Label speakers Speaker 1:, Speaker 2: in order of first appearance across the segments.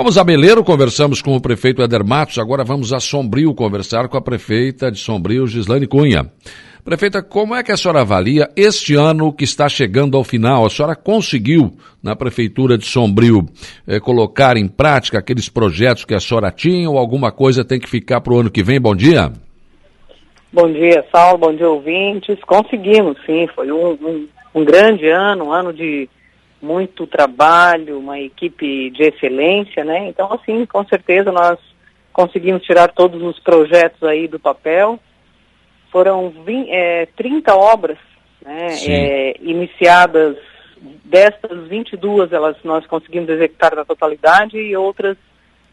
Speaker 1: Vamos a Meleiro, conversamos com o prefeito Eder Matos, agora vamos a Sombrio conversar com a prefeita de Sombrio, Gislane Cunha. Prefeita, como é que a senhora avalia este ano que está chegando ao final? A senhora conseguiu, na Prefeitura de Sombrio, eh, colocar em prática aqueles projetos que a senhora tinha ou alguma coisa tem que ficar para o ano que vem? Bom dia.
Speaker 2: Bom dia, Saulo. Bom dia, ouvintes. Conseguimos, sim. Foi um, um, um grande ano, um ano de muito trabalho, uma equipe de excelência, né? Então, assim, com certeza nós conseguimos tirar todos os projetos aí do papel foram 20, é, 30 obras né, é, iniciadas, destas 22 elas nós conseguimos executar na totalidade e outras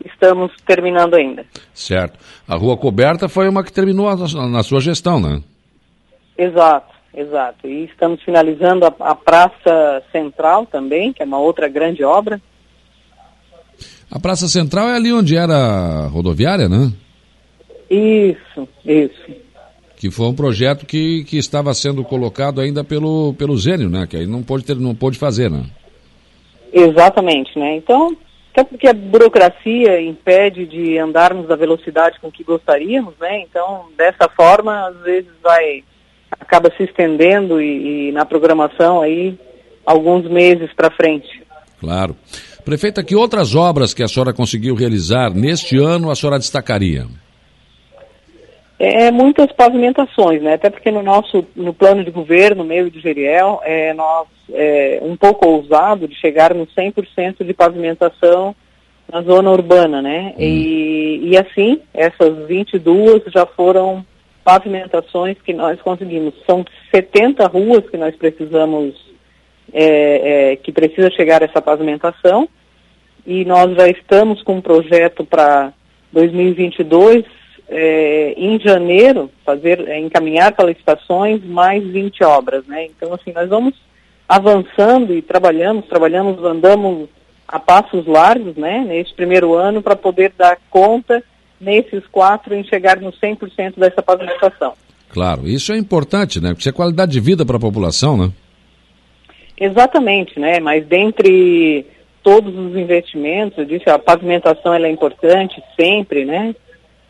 Speaker 2: estamos terminando ainda.
Speaker 1: Certo. A rua coberta foi uma que terminou na, sua gestão, né?
Speaker 2: Exato, exato. E estamos finalizando a, a Praça Central também, que é uma outra grande obra.
Speaker 1: A Praça Central é ali onde era a rodoviária, né?
Speaker 2: Isso, isso
Speaker 1: que foi um projeto que, que estava sendo colocado ainda pelo, pelo Zênio, né? Que aí não pôde, ter, não pôde fazer, né?
Speaker 2: Exatamente, né? Então, até porque a burocracia impede de andarmos da velocidade com que gostaríamos, né? Então, dessa forma, às vezes vai acaba se estendendo e, e na programação aí alguns meses para frente.
Speaker 1: Claro. Prefeita, que outras obras que a senhora conseguiu realizar neste ano a senhora destacaria?
Speaker 2: É, muitas pavimentações, né? Até porque no nosso no plano de governo, meio de Geriel, é, nós é um pouco ousado de chegar no 100% de pavimentação na zona urbana, né? Hum. E, e assim, essas 22 já foram pavimentações que nós conseguimos. São 70 ruas que nós precisamos, é, é, que precisa chegar essa pavimentação. E nós já estamos com um projeto para 2022 é, em janeiro, fazer, é, encaminhar para licitações mais 20 obras, né? Então, assim, nós vamos avançando e trabalhamos, trabalhamos, andamos a passos largos, né, neste primeiro ano, para poder dar conta, nesses quatro, em chegar no 100% dessa pavimentação.
Speaker 1: Claro, isso é importante, né, porque isso é qualidade de vida para a população, né?
Speaker 2: Exatamente, né, mas dentre todos os investimentos, eu disse, a pavimentação ela é importante sempre, né,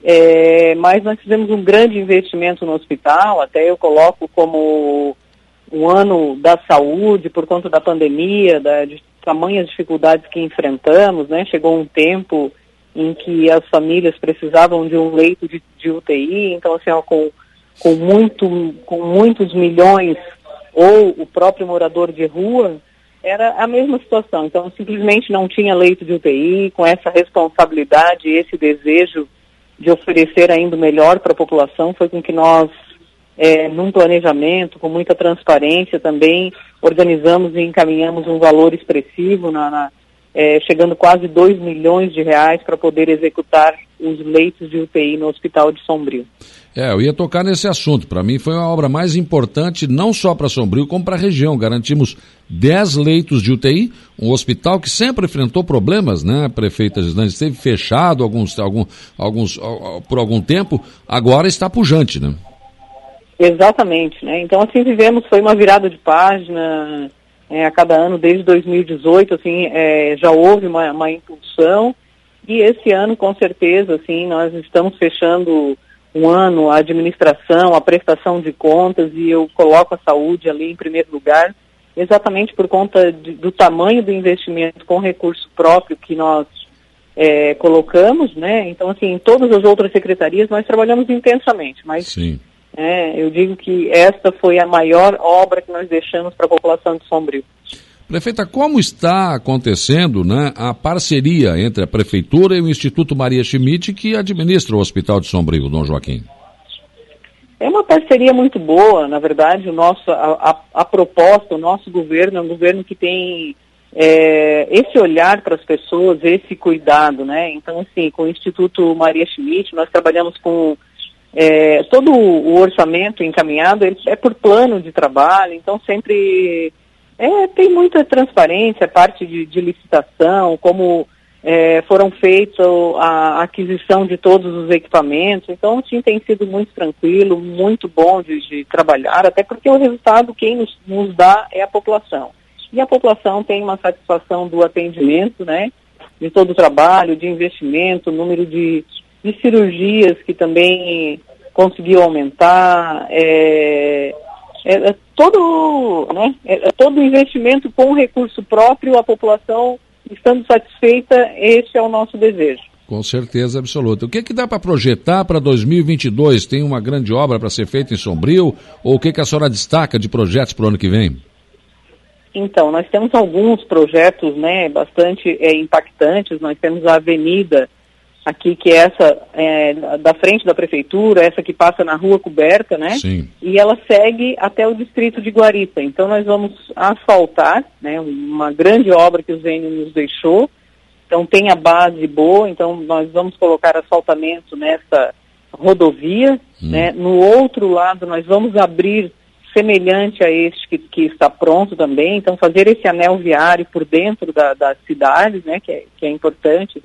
Speaker 2: é, mas nós fizemos um grande investimento no hospital, até eu coloco como um ano da saúde por conta da pandemia, da, de tamanhas dificuldades que enfrentamos, né? Chegou um tempo em que as famílias precisavam de um leito de, de UTI, então assim, ó, com, com, muito, com muitos milhões, ou o próprio morador de rua, era a mesma situação. Então simplesmente não tinha leito de UTI, com essa responsabilidade, esse desejo de oferecer ainda melhor para a população foi com que nós, é, num planejamento, com muita transparência também, organizamos e encaminhamos um valor expressivo, na, na é, chegando quase 2 milhões de reais para poder executar os leitos de UTI no Hospital de Sombrio.
Speaker 1: É, eu ia tocar nesse assunto. Para mim foi uma obra mais importante, não só para Sombrio, como para a região. Garantimos 10 leitos de UTI, um hospital que sempre enfrentou problemas, né, prefeita Gislane? Esteve fechado alguns, algum, alguns, por algum tempo, agora está pujante, né?
Speaker 2: Exatamente, né? Então, assim, vivemos, foi uma virada de página é, a cada ano, desde 2018, assim, é, já houve uma, uma impulsão, e esse ano, com certeza, assim, nós estamos fechando um ano a administração, a prestação de contas e eu coloco a saúde ali em primeiro lugar, exatamente por conta de, do tamanho do investimento com recurso próprio que nós é, colocamos, né? Então, assim, em todas as outras secretarias nós trabalhamos intensamente, mas Sim. É, eu digo que esta foi a maior obra que nós deixamos para a população de Sombrio.
Speaker 1: Prefeita, como está acontecendo né, a parceria entre a Prefeitura e o Instituto Maria Schmidt, que administra o Hospital de Sombrio, Dom Joaquim?
Speaker 2: É uma parceria muito boa, na verdade, o nosso, a, a, a proposta, o nosso governo é um governo que tem é, esse olhar para as pessoas, esse cuidado, né? Então, assim, com o Instituto Maria Schmidt, nós trabalhamos com é, todo o orçamento encaminhado, é por plano de trabalho, então sempre é, tem muita transparência, parte de, de licitação, como é, foram feitos a aquisição de todos os equipamentos. Então, sim, tem sido muito tranquilo, muito bom de, de trabalhar, até porque o resultado quem nos, nos, dá é a população. E a população tem uma satisfação do atendimento, né? de todo o trabalho, de investimento, número de, de cirurgias que também conseguiu aumentar, é, é, é todo, né, é, é todo investimento com recurso próprio, a população estando satisfeita, esse é o nosso desejo.
Speaker 1: Com certeza absoluta. O que, que dá para projetar para 2022? Tem uma grande obra para ser feita em Sombrio? Ou o que, que a senhora destaca de projetos para o ano que vem?
Speaker 2: Então, nós temos alguns projetos né, bastante é, impactantes. Nós temos a avenida aqui, que é essa é, da frente da prefeitura, essa que passa na rua coberta, né?
Speaker 1: Sim.
Speaker 2: E ela segue até o distrito de Guarita. Então, nós vamos asfaltar, né, uma grande obra que o Zênio nos deixou então tem a base boa, então nós vamos colocar asfaltamento nessa rodovia, hum. né? No outro lado nós vamos abrir semelhante a este que, que, está pronto também, então fazer esse anel viário por dentro da, das cidades, né? Que é, que é importante,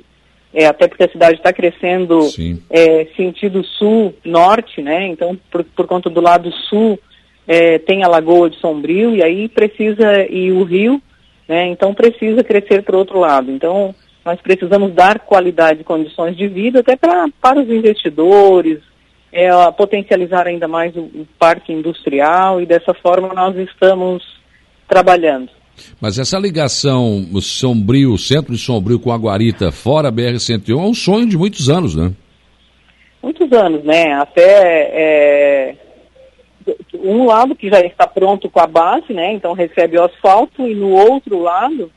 Speaker 2: é, até porque a cidade está crescendo é, sentido sul-norte, né? Então por, por conta do lado sul é, tem a Lagoa de Sombrio e aí precisa e o rio, né? Então precisa crescer para o outro lado. Então nós precisamos dar qualidade e condições de vida até pra, para os investidores, é, potencializar ainda mais o, o parque industrial e dessa forma nós estamos trabalhando.
Speaker 1: Mas essa ligação Sombrio, centro de Sombrio com a Guarita, fora a BR-101, é um sonho de muitos anos, né?
Speaker 2: Muitos anos, né? Até é, um lado que já está pronto com a base, né? Então recebe o asfalto, e no outro lado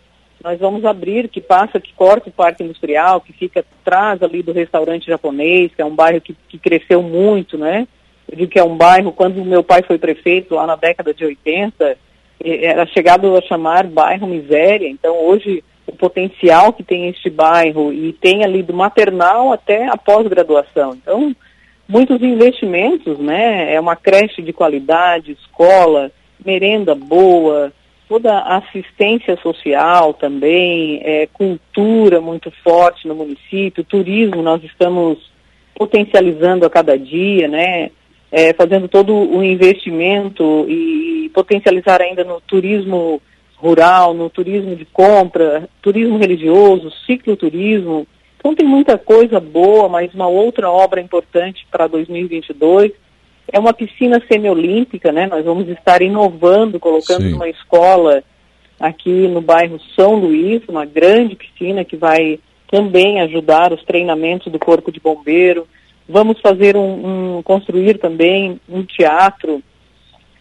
Speaker 2: nós vamos abrir, que passa, que corta o parque industrial, que fica atrás ali do restaurante japonês, que é um bairro que, que cresceu muito, né? Eu digo que é um bairro, quando meu pai foi prefeito, lá na década de 80, era chegado a chamar bairro miséria, então hoje o potencial que tem este bairro e tem ali do maternal até a pós-graduação. Então, muitos investimentos, né? É uma creche de qualidade, escola, merenda boa, toda a assistência social também, é, cultura muito forte no município, turismo nós estamos potencializando a cada dia, né? É, fazendo todo o investimento e potencializar ainda no turismo rural, no turismo de compra, turismo religioso, cicloturismo. Então tem muita coisa boa, mas uma outra obra importante para 2022 é uma piscina semiolímpica, né? Nós vamos estar inovando, colocando Sim. uma escola aqui no bairro São Luís, uma grande piscina que vai também ajudar os treinamentos do corpo de bombeiro. Vamos fazer um, um construir também um teatro.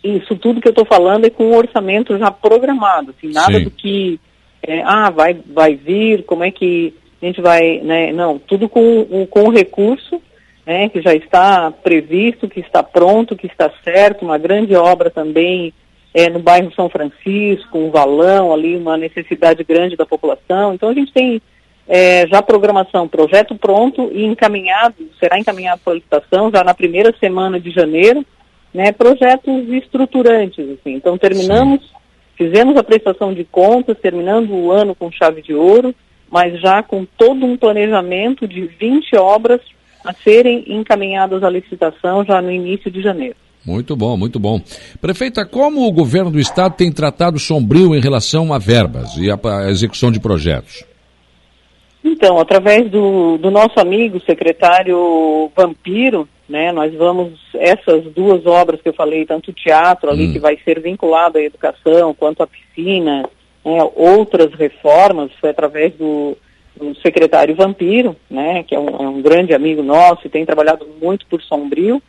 Speaker 2: Isso tudo que eu estou falando é com um orçamento já programado, assim, nada Sim. do que é, ah vai vai vir, como é que a gente vai, né? Não, tudo com com recurso né, que já está previsto, que está pronto, que está certo, uma grande obra também é, no bairro São Francisco, um valão ali, uma necessidade grande da população. Então a gente tem é, já programação, projeto pronto e encaminhado, será encaminhado para a licitação já na primeira semana de janeiro, né, projetos estruturantes, assim. Então terminamos, Sim. fizemos a prestação de contas, terminando o ano com chave de ouro, mas já com todo um planejamento de 20 obras a serem encaminhadas à licitação já no início de janeiro.
Speaker 1: Muito bom, muito bom. Prefeita, como o governo do estado tem tratado Sombrio em relação a verbas e a, execução de projetos?
Speaker 2: Então, através do, do nosso amigo secretário Vampiro, né, nós vamos, essas duas obras que eu falei, tanto o teatro ali, hum. que vai ser vinculado à educação, quanto a piscina, né, outras reformas, foi através do, o secretário Vampiro, né, que é um, é um, grande amigo nosso e tem trabalhado muito por Sombrio,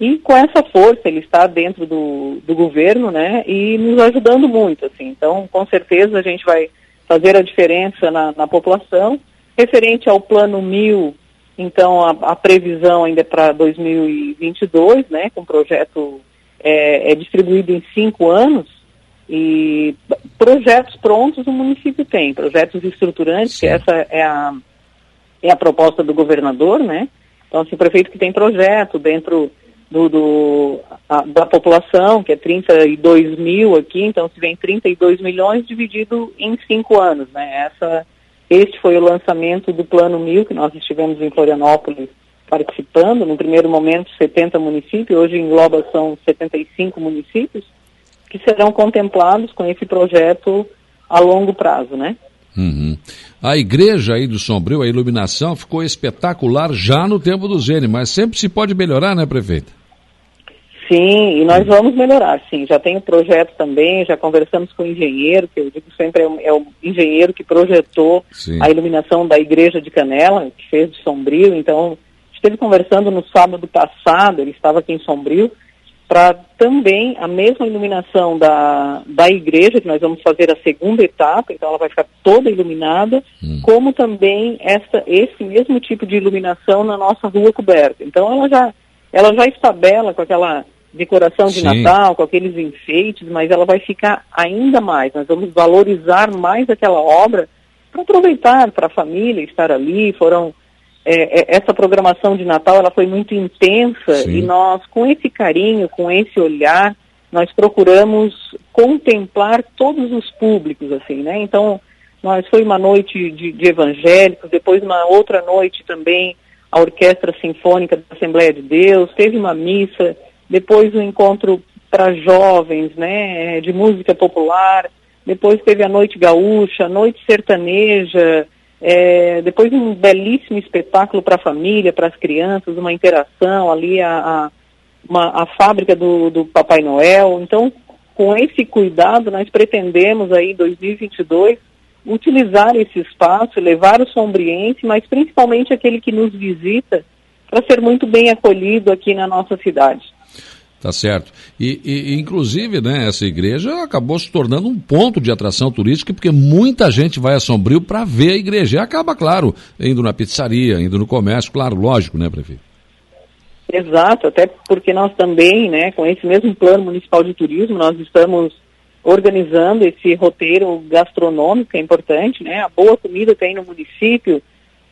Speaker 2: e com essa força ele está dentro do, do governo, né, e nos ajudando muito, assim. Então, com certeza a gente vai fazer a diferença na, na população. Referente ao plano mil, então a, a previsão ainda é para 2022, né, com o projeto é, é distribuído em cinco anos, e projetos prontos o município tem, projetos estruturantes, Sim. que essa é a, é a proposta do governador, né? Então, assim, o prefeito que tem projeto dentro do, do a, da população, que é 32 mil aqui, então se vem 32 milhões dividido em cinco anos, né? Essa, este foi o lançamento do Plano Mil, que nós estivemos em Florianópolis participando, no primeiro momento 70 municípios, hoje engloba são 75 municípios, que serão contemplados com esse projeto a longo prazo, né?
Speaker 1: Uhum. A igreja aí do Sombrio, a iluminação ficou espetacular já no tempo do Zene, mas sempre se pode melhorar, né, prefeita?
Speaker 2: Sim, e nós vamos melhorar, sim. Já tem o projeto também, já conversamos com o engenheiro, que eu digo sempre é o, é o engenheiro que projetou sim. a iluminação da igreja de Canela, que fez de Sombrio. Então, esteve conversando no sábado passado, ele estava aqui em Sombrio, para também a mesma iluminação da, da igreja, que nós vamos fazer a segunda etapa, então ela vai ficar toda iluminada, hum. como também essa, esse mesmo tipo de iluminação na nossa rua coberta. Então ela já, ela já estabela com aquela decoração de Sim. Natal, com aqueles enfeites, mas ela vai ficar ainda mais. Nós vamos valorizar mais aquela obra para aproveitar para a família estar ali. Foram é, é, essa programação de Natal ela foi muito intensa Sim. e nós, com esse carinho, com esse olhar, nós procuramos contemplar todos os públicos, assim, né? Então, nós foi uma noite de, de evangélicos, depois uma outra noite também a Orquestra Sinfônica da Assembleia de Deus, teve uma missa, depois um encontro para jovens, né, de música popular, depois teve a Noite Gaúcha, a Noite Sertaneja, é, depois um belíssimo espetáculo para a família, para as crianças, uma interação ali, a, a, uma, a fábrica do, do Papai Noel. Então, com esse cuidado, nós pretendemos aí, 2022, utilizar esse espaço, levar o sombriense, mas principalmente aquele que nos visita, para ser muito bem acolhido aqui na nossa cidade.
Speaker 1: Tá certo. E, e, inclusive, né, essa igreja acabou se tornando um ponto de atração turística, porque muita gente vai a Sombrio para ver a igreja. E acaba, claro, indo na pizzaria, indo no comércio, claro, lógico, né, prefeito?
Speaker 2: Exato, até porque nós também, né, com esse mesmo plano municipal de turismo, nós estamos organizando esse roteiro gastronômico, é importante, né? A boa comida tem no município,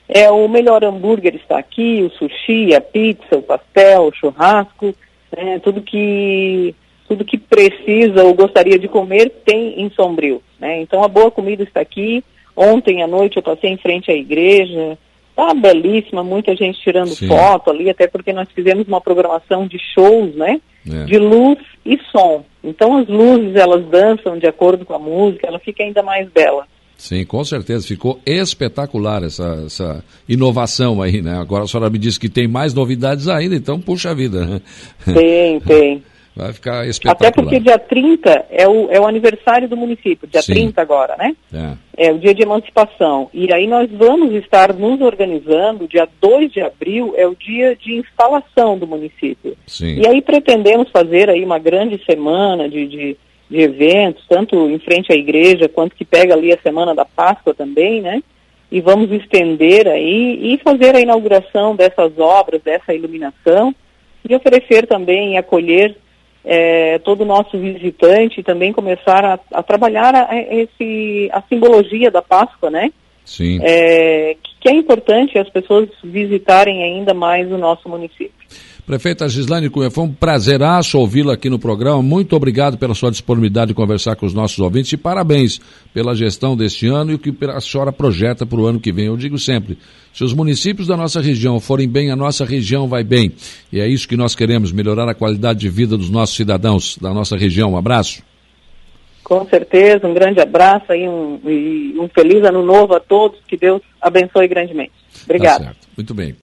Speaker 2: é o melhor hambúrguer está aqui, o sushi, a pizza, o pastel, o churrasco né, tudo que tudo que precisa ou gostaria de comer tem em Sombrio, né? Então a boa comida está aqui. Ontem à noite eu passei em frente à igreja, tá belíssima, muita gente tirando Sim. foto ali, até porque nós fizemos uma programação de shows, né? É. De luz e som. Então as luzes elas dançam de acordo com a música, ela fica ainda mais bela.
Speaker 1: Sim, com certeza. Ficou espetacular essa, essa inovação aí, né? Agora a senhora me disse que tem mais novidades ainda, então puxa vida. Né?
Speaker 2: Tem, tem.
Speaker 1: Vai ficar espetacular.
Speaker 2: Até porque dia 30 é o, é o aniversário do município, dia Sim. 30 agora, né? É. é o dia de emancipação. E aí nós vamos estar nos organizando, dia 2 de abril é o dia de instalação do município. Sim. E aí pretendemos fazer aí uma grande semana de, de de eventos, tanto em frente à igreja, quanto que pega ali a semana da Páscoa também, né? E vamos estender aí e fazer a inauguração dessas obras, dessa iluminação, e oferecer também e acolher é, todo o nosso visitante e também começar a, a trabalhar a, a, esse, a simbologia da Páscoa, né?
Speaker 1: Sim.
Speaker 2: É, que é importante as pessoas visitarem ainda mais o nosso município.
Speaker 1: Prefeita Gislaine Cunha, foi um prazeraço ouvi-la aqui no programa. Muito obrigado pela sua disponibilidade de conversar com os nossos ouvintes e parabéns pela gestão deste ano e o que a senhora projeta para o ano que vem. Eu digo sempre, se os municípios da nossa região forem bem, a nossa região vai bem. E é isso que nós queremos, melhorar a qualidade de vida dos nossos cidadãos da nossa região. Um abraço.
Speaker 2: Com certeza, um grande abraço e um, e um feliz ano novo a todos. Que Deus abençoe grandemente. Obrigada.
Speaker 1: Tá Muito bem.